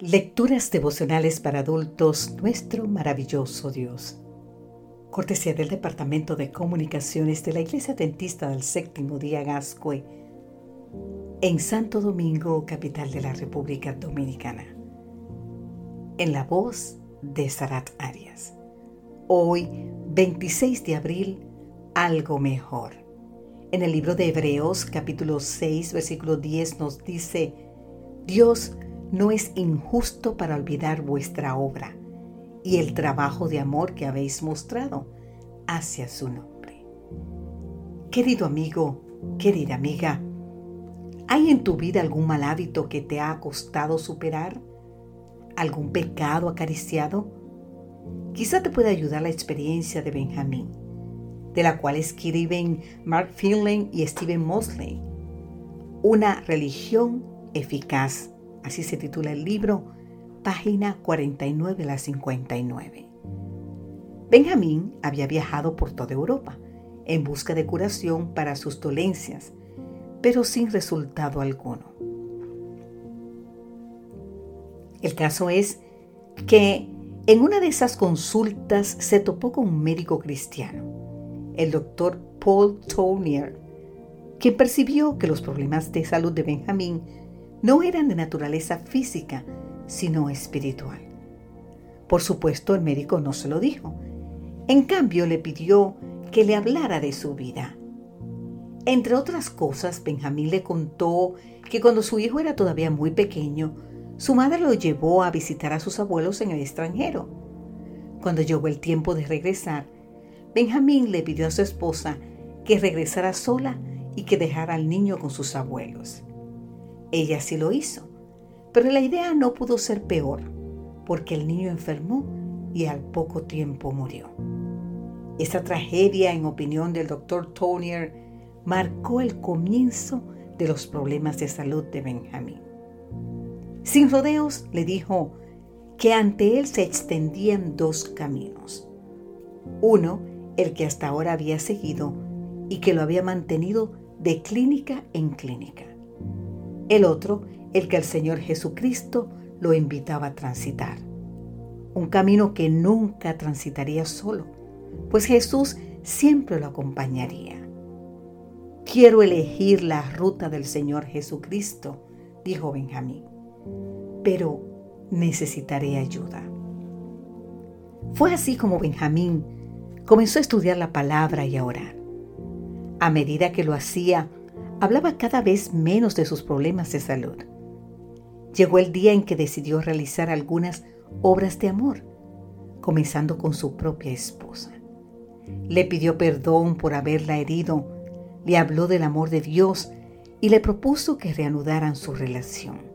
Lecturas devocionales para adultos, nuestro maravilloso Dios. Cortesía del Departamento de Comunicaciones de la Iglesia Dentista del Séptimo Día Gascue, en Santo Domingo, capital de la República Dominicana. En la voz de Sarat Arias. Hoy, 26 de abril, algo mejor. En el libro de Hebreos, capítulo 6, versículo 10, nos dice, Dios no es injusto para olvidar vuestra obra y el trabajo de amor que habéis mostrado hacia su nombre. Querido amigo, querida amiga, ¿hay en tu vida algún mal hábito que te ha costado superar? ¿Algún pecado acariciado? Quizá te pueda ayudar la experiencia de Benjamín, de la cual escriben Mark Finlay y Stephen Mosley. Una religión eficaz Así se titula el libro, página 49 a la 59. Benjamín había viajado por toda Europa en busca de curación para sus dolencias, pero sin resultado alguno. El caso es que en una de esas consultas se topó con un médico cristiano, el doctor Paul Tournier, quien percibió que los problemas de salud de Benjamín no eran de naturaleza física, sino espiritual. Por supuesto, el médico no se lo dijo. En cambio, le pidió que le hablara de su vida. Entre otras cosas, Benjamín le contó que cuando su hijo era todavía muy pequeño, su madre lo llevó a visitar a sus abuelos en el extranjero. Cuando llegó el tiempo de regresar, Benjamín le pidió a su esposa que regresara sola y que dejara al niño con sus abuelos. Ella sí lo hizo, pero la idea no pudo ser peor, porque el niño enfermó y al poco tiempo murió. Esta tragedia, en opinión del doctor Tonier, marcó el comienzo de los problemas de salud de Benjamín. Sin rodeos, le dijo que ante él se extendían dos caminos. Uno, el que hasta ahora había seguido y que lo había mantenido de clínica en clínica el otro, el que el Señor Jesucristo lo invitaba a transitar. Un camino que nunca transitaría solo, pues Jesús siempre lo acompañaría. Quiero elegir la ruta del Señor Jesucristo, dijo Benjamín, pero necesitaré ayuda. Fue así como Benjamín comenzó a estudiar la palabra y a orar. A medida que lo hacía, hablaba cada vez menos de sus problemas de salud. Llegó el día en que decidió realizar algunas obras de amor, comenzando con su propia esposa. Le pidió perdón por haberla herido, le habló del amor de Dios y le propuso que reanudaran su relación.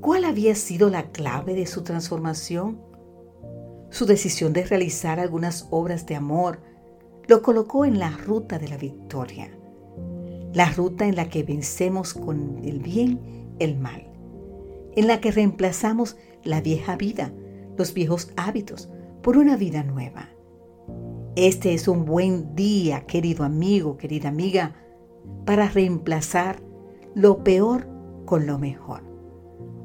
¿Cuál había sido la clave de su transformación? Su decisión de realizar algunas obras de amor lo colocó en la ruta de la victoria, la ruta en la que vencemos con el bien el mal, en la que reemplazamos la vieja vida, los viejos hábitos, por una vida nueva. Este es un buen día, querido amigo, querida amiga, para reemplazar lo peor con lo mejor.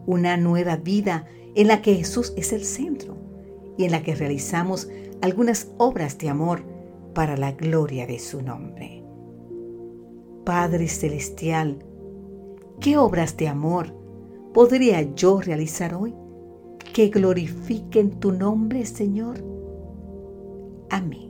Una nueva vida en la que Jesús es el centro y en la que realizamos algunas obras de amor para la gloria de su nombre. Padre Celestial, ¿qué obras de amor podría yo realizar hoy que glorifiquen tu nombre, Señor? Amén.